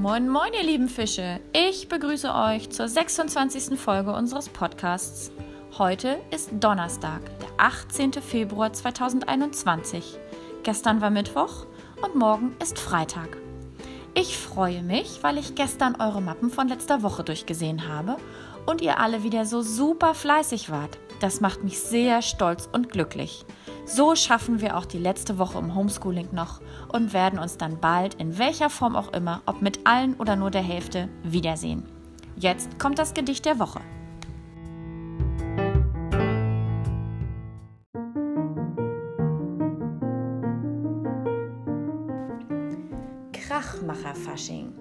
Moin, moin, ihr lieben Fische. Ich begrüße euch zur 26. Folge unseres Podcasts. Heute ist Donnerstag, der 18. Februar 2021. Gestern war Mittwoch und morgen ist Freitag. Ich freue mich, weil ich gestern eure Mappen von letzter Woche durchgesehen habe und ihr alle wieder so super fleißig wart. Das macht mich sehr stolz und glücklich. So schaffen wir auch die letzte Woche im Homeschooling noch und werden uns dann bald, in welcher Form auch immer, ob mit allen oder nur der Hälfte, wiedersehen. Jetzt kommt das Gedicht der Woche. Krachmacher-Fasching.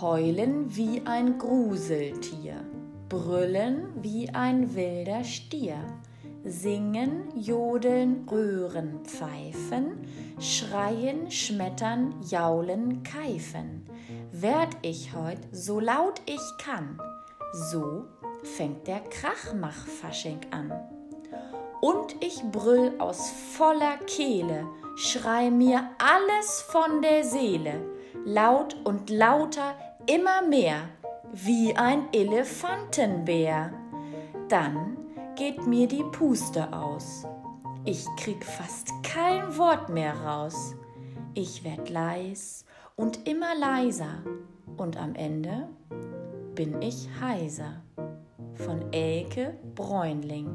Heulen wie ein Gruseltier, brüllen wie ein wilder Stier singen, jodeln, röhren, pfeifen, schreien, schmettern, jaulen, keifen. Werd ich heut so laut ich kann, so fängt der Krachmachfasching an. Und ich brüll aus voller Kehle, schrei mir alles von der Seele, laut und lauter, immer mehr, wie ein Elefantenbär. Dann geht mir die Puste aus. Ich krieg fast kein Wort mehr raus. Ich werd leis und immer leiser und am Ende bin ich heiser. Von Elke Bräunling.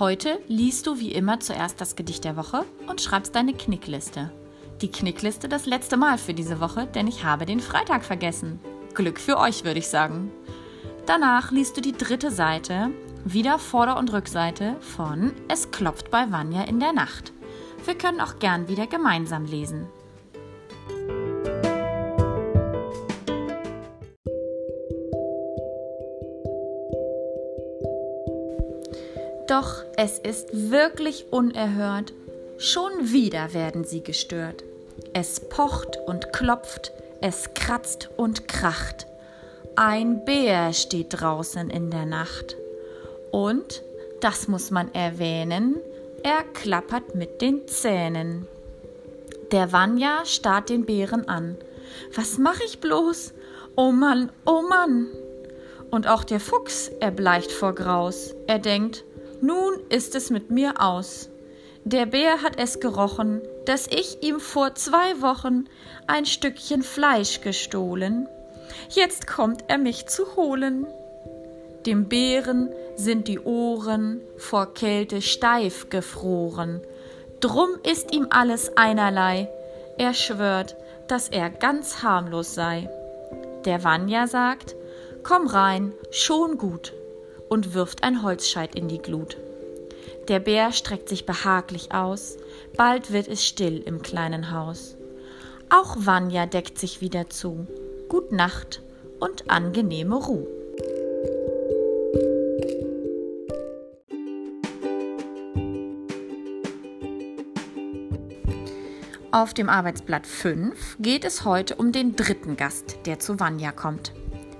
Heute liest du wie immer zuerst das Gedicht der Woche und schreibst deine Knickliste die Knickliste das letzte Mal für diese Woche, denn ich habe den Freitag vergessen. Glück für euch, würde ich sagen. Danach liest du die dritte Seite, wieder Vorder- und Rückseite von Es klopft bei Vanya in der Nacht. Wir können auch gern wieder gemeinsam lesen. Doch es ist wirklich unerhört. Schon wieder werden sie gestört. Es pocht und klopft, es kratzt und kracht. Ein Bär steht draußen in der Nacht. Und, das muss man erwähnen, er klappert mit den Zähnen. Der Vanya starrt den Bären an. Was mach ich bloß? Oh Mann, oh Mann! Und auch der Fuchs erbleicht vor Graus. Er denkt, nun ist es mit mir aus. Der Bär hat es gerochen, dass ich ihm vor zwei Wochen ein Stückchen Fleisch gestohlen. Jetzt kommt er mich zu holen. Dem Bären sind die Ohren vor Kälte steif gefroren. Drum ist ihm alles einerlei. Er schwört, dass er ganz harmlos sei. Der Vanya sagt, komm rein, schon gut, und wirft ein Holzscheit in die Glut. Der Bär streckt sich behaglich aus, bald wird es still im kleinen Haus. Auch Vanya deckt sich wieder zu. Gut Nacht und angenehme Ruhe. Auf dem Arbeitsblatt 5 geht es heute um den dritten Gast, der zu Vanya kommt.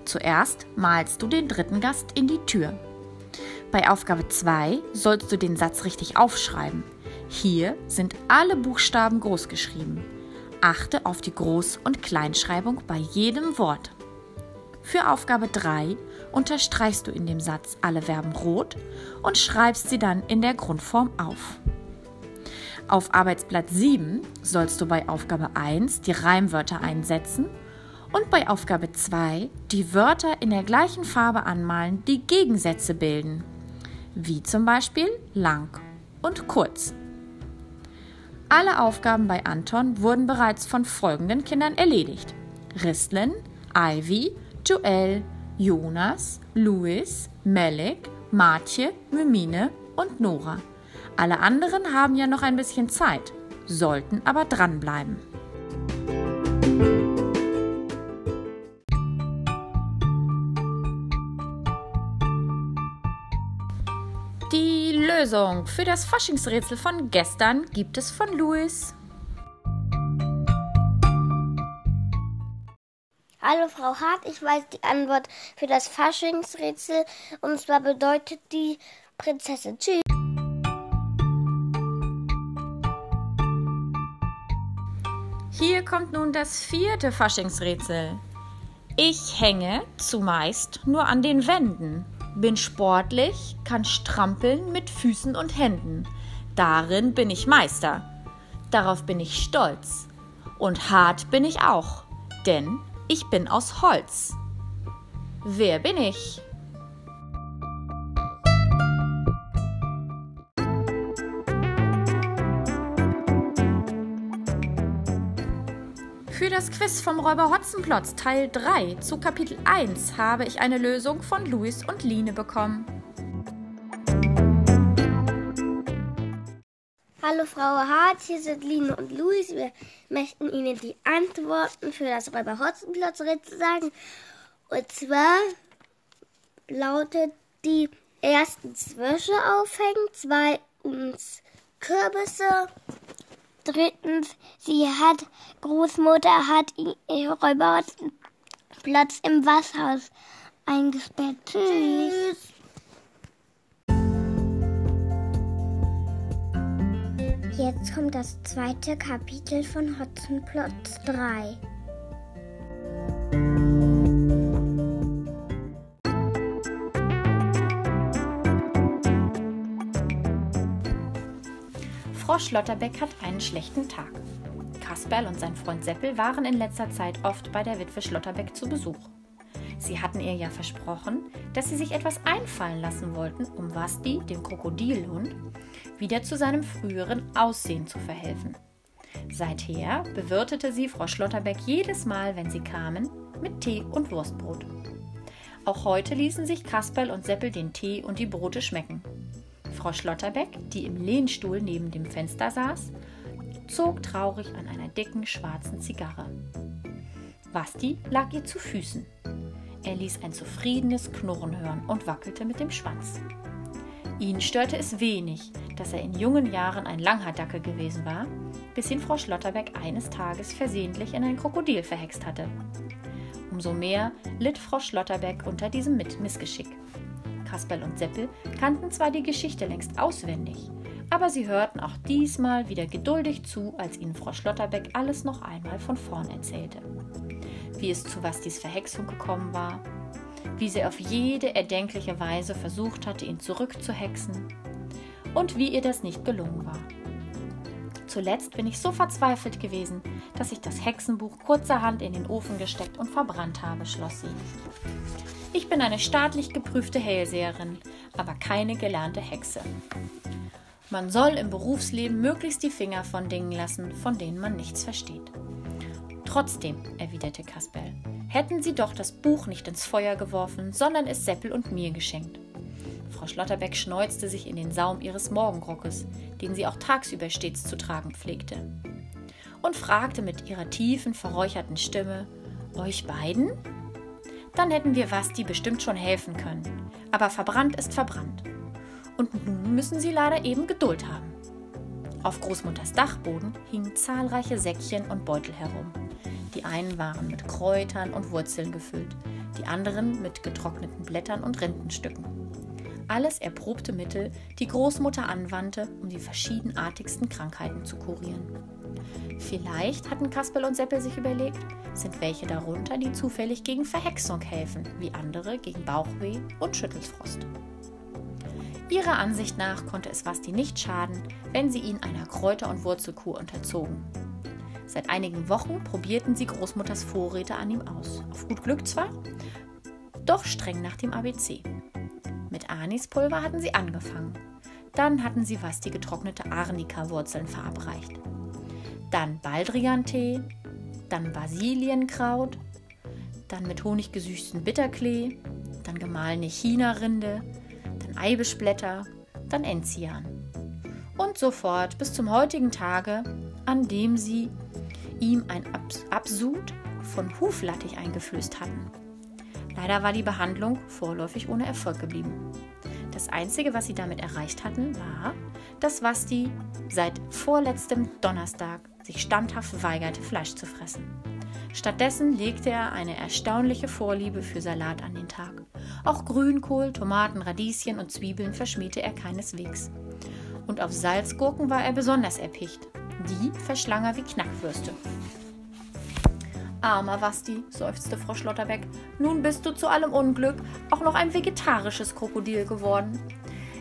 Zuerst malst du den dritten Gast in die Tür. Bei Aufgabe 2 sollst du den Satz richtig aufschreiben. Hier sind alle Buchstaben groß geschrieben. Achte auf die Groß- und Kleinschreibung bei jedem Wort. Für Aufgabe 3 unterstreichst du in dem Satz alle Verben rot und schreibst sie dann in der Grundform auf. Auf Arbeitsblatt 7 sollst du bei Aufgabe 1 die Reimwörter einsetzen und bei Aufgabe 2 die Wörter in der gleichen Farbe anmalen, die Gegensätze bilden wie zum Beispiel lang und kurz. Alle Aufgaben bei Anton wurden bereits von folgenden Kindern erledigt. Ristlin, Ivy, Joel, Jonas, Louis, Melek, Martje, Mimine und Nora. Alle anderen haben ja noch ein bisschen Zeit, sollten aber dranbleiben. Lösung für das Faschingsrätsel von gestern gibt es von Louis. Hallo Frau Hart, ich weiß die Antwort für das Faschingsrätsel und zwar bedeutet die Prinzessin. Tschüss. Hier kommt nun das vierte Faschingsrätsel. Ich hänge zumeist nur an den Wänden, bin sportlich, kann strampeln mit Füßen und Händen. Darin bin ich Meister. Darauf bin ich stolz. Und hart bin ich auch, denn ich bin aus Holz. Wer bin ich? Das Quiz vom Räuber Hotzenplotz Teil 3 zu Kapitel 1 habe ich eine Lösung von Luis und Line bekommen. Hallo Frau Hart, hier sind Line und Luis. Wir möchten Ihnen die Antworten für das Räuber Hotzenplotz Rätsel sagen. Und zwar lautet die erstens Wäsche aufhängen, zweitens Kürbisse, drittens sie hat Großmutter hat ihr Räuberplatz im Wasserhaus eingesperrt. Tschüss. Jetzt kommt das zweite Kapitel von Hotzenplotz 3. Frau Schlotterbeck hat einen schlechten Tag. Kasperl und sein Freund Seppel waren in letzter Zeit oft bei der Witwe Schlotterbeck zu Besuch. Sie hatten ihr ja versprochen, dass sie sich etwas einfallen lassen wollten, um Wasti, dem Krokodilhund, wieder zu seinem früheren Aussehen zu verhelfen. Seither bewirtete sie Frau Schlotterbeck jedes Mal, wenn sie kamen, mit Tee und Wurstbrot. Auch heute ließen sich Kasperl und Seppel den Tee und die Brote schmecken. Frau Schlotterbeck, die im Lehnstuhl neben dem Fenster saß, zog traurig an einer dicken schwarzen Zigarre. Basti lag ihr zu Füßen. Er ließ ein zufriedenes Knurren hören und wackelte mit dem Schwanz. Ihn störte es wenig, dass er in jungen Jahren ein Langhaardackel gewesen war, bis ihn Frau Schlotterbeck eines Tages versehentlich in ein Krokodil verhext hatte. Umso mehr litt Frau Schlotterbeck unter diesem Missgeschick. Kasperl und Seppel kannten zwar die Geschichte längst auswendig, aber sie hörten auch diesmal wieder geduldig zu, als ihnen Frau Schlotterbeck alles noch einmal von vorn erzählte. Wie es zu Wastis Verhexung gekommen war, wie sie auf jede erdenkliche Weise versucht hatte, ihn zurückzuhexen und wie ihr das nicht gelungen war. Zuletzt bin ich so verzweifelt gewesen, dass ich das Hexenbuch kurzerhand in den Ofen gesteckt und verbrannt habe, schloss sie. Ich bin eine staatlich geprüfte Hellseherin, aber keine gelernte Hexe. Man soll im Berufsleben möglichst die Finger von Dingen lassen, von denen man nichts versteht. Trotzdem, erwiderte Kasperl, hätten Sie doch das Buch nicht ins Feuer geworfen, sondern es Seppel und mir geschenkt. Frau Schlotterbeck schneuzte sich in den Saum ihres Morgenrockes, den sie auch tagsüber stets zu tragen pflegte, und fragte mit ihrer tiefen, verräucherten Stimme: Euch beiden? Dann hätten wir Wasti bestimmt schon helfen können. Aber verbrannt ist verbrannt. Und nun müssen Sie leider eben Geduld haben. Auf Großmutters Dachboden hingen zahlreiche Säckchen und Beutel herum. Die einen waren mit Kräutern und Wurzeln gefüllt, die anderen mit getrockneten Blättern und Rindenstücken. Alles erprobte Mittel, die Großmutter anwandte, um die verschiedenartigsten Krankheiten zu kurieren. Vielleicht hatten Kasperl und Seppel sich überlegt, sind welche darunter, die zufällig gegen Verhexung helfen, wie andere gegen Bauchweh und Schüttelfrost. Ihrer Ansicht nach konnte es Basti nicht schaden, wenn sie ihn einer Kräuter- und Wurzelkur unterzogen. Seit einigen Wochen probierten sie Großmutters Vorräte an ihm aus. Auf gut Glück zwar, doch streng nach dem ABC. Mit Anispulver hatten sie angefangen. Dann hatten sie was die getrocknete Arnika-Wurzeln verabreicht. Dann Baldrian-Tee, dann Basilienkraut, dann mit Honig gesüßten Bitterklee, dann gemahlene China-Rinde, dann Eibischblätter, dann Enzian. Und so fort bis zum heutigen Tage, an dem sie ihm ein Absud von Huflattich eingeflößt hatten. Leider war die Behandlung vorläufig ohne Erfolg geblieben. Das Einzige, was sie damit erreicht hatten, war, dass Wasti seit vorletztem Donnerstag sich standhaft weigerte, Fleisch zu fressen. Stattdessen legte er eine erstaunliche Vorliebe für Salat an den Tag. Auch Grünkohl, Tomaten, Radieschen und Zwiebeln verschmähte er keineswegs. Und auf Salzgurken war er besonders erpicht. Die verschlang er wie Knackwürste. Armer Wasti, seufzte Frau Schlotterbeck, nun bist du zu allem Unglück auch noch ein vegetarisches Krokodil geworden.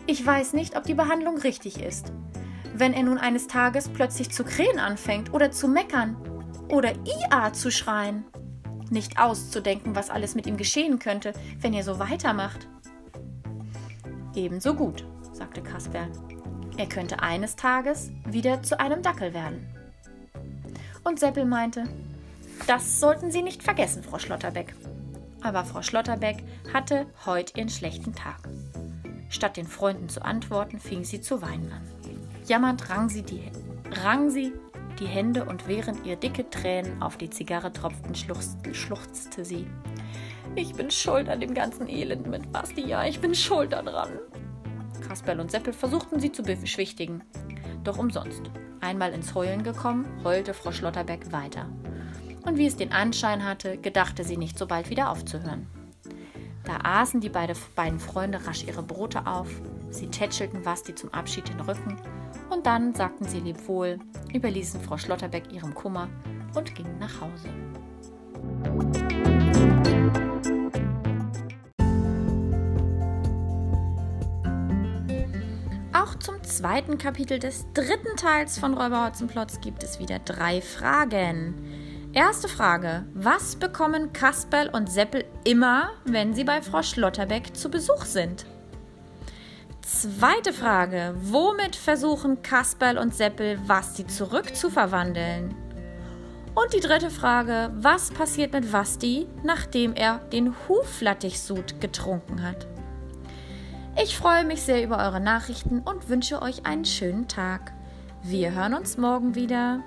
Ich weiß nicht, ob die Behandlung richtig ist. Wenn er nun eines Tages plötzlich zu krähen anfängt oder zu meckern oder IA zu schreien. Nicht auszudenken, was alles mit ihm geschehen könnte, wenn er so weitermacht. Ebenso gut, sagte Kasper. Er könnte eines Tages wieder zu einem Dackel werden. Und Seppel meinte, das sollten Sie nicht vergessen, Frau Schlotterbeck. Aber Frau Schlotterbeck hatte heute ihren schlechten Tag. Statt den Freunden zu antworten, fing sie zu weinen an. Jammernd rang sie die, rang sie die Hände und während ihr dicke Tränen auf die Zigarre tropften, schluchzte sie. Ich bin schuld an dem ganzen Elend mit Basti, ja, ich bin schuld daran. Kasperl und Seppel versuchten sie zu beschwichtigen, doch umsonst. Einmal ins Heulen gekommen, heulte Frau Schlotterbeck weiter und wie es den Anschein hatte, gedachte sie nicht so bald wieder aufzuhören. Da aßen die beide, beiden Freunde rasch ihre Brote auf, sie tätschelten Basti zum Abschied den Rücken und dann sagten sie lebwohl, überließen Frau Schlotterbeck ihrem Kummer und gingen nach Hause. Auch zum zweiten Kapitel des dritten Teils von Räuber Hotzenplotz gibt es wieder drei Fragen. Erste Frage. Was bekommen Kasperl und Seppel immer, wenn sie bei Frau Schlotterbeck zu Besuch sind? Zweite Frage. Womit versuchen Kasperl und Seppel, Wasti zurückzuverwandeln? Und die dritte Frage. Was passiert mit Wasti, nachdem er den Huflattichsud getrunken hat? Ich freue mich sehr über eure Nachrichten und wünsche euch einen schönen Tag. Wir hören uns morgen wieder.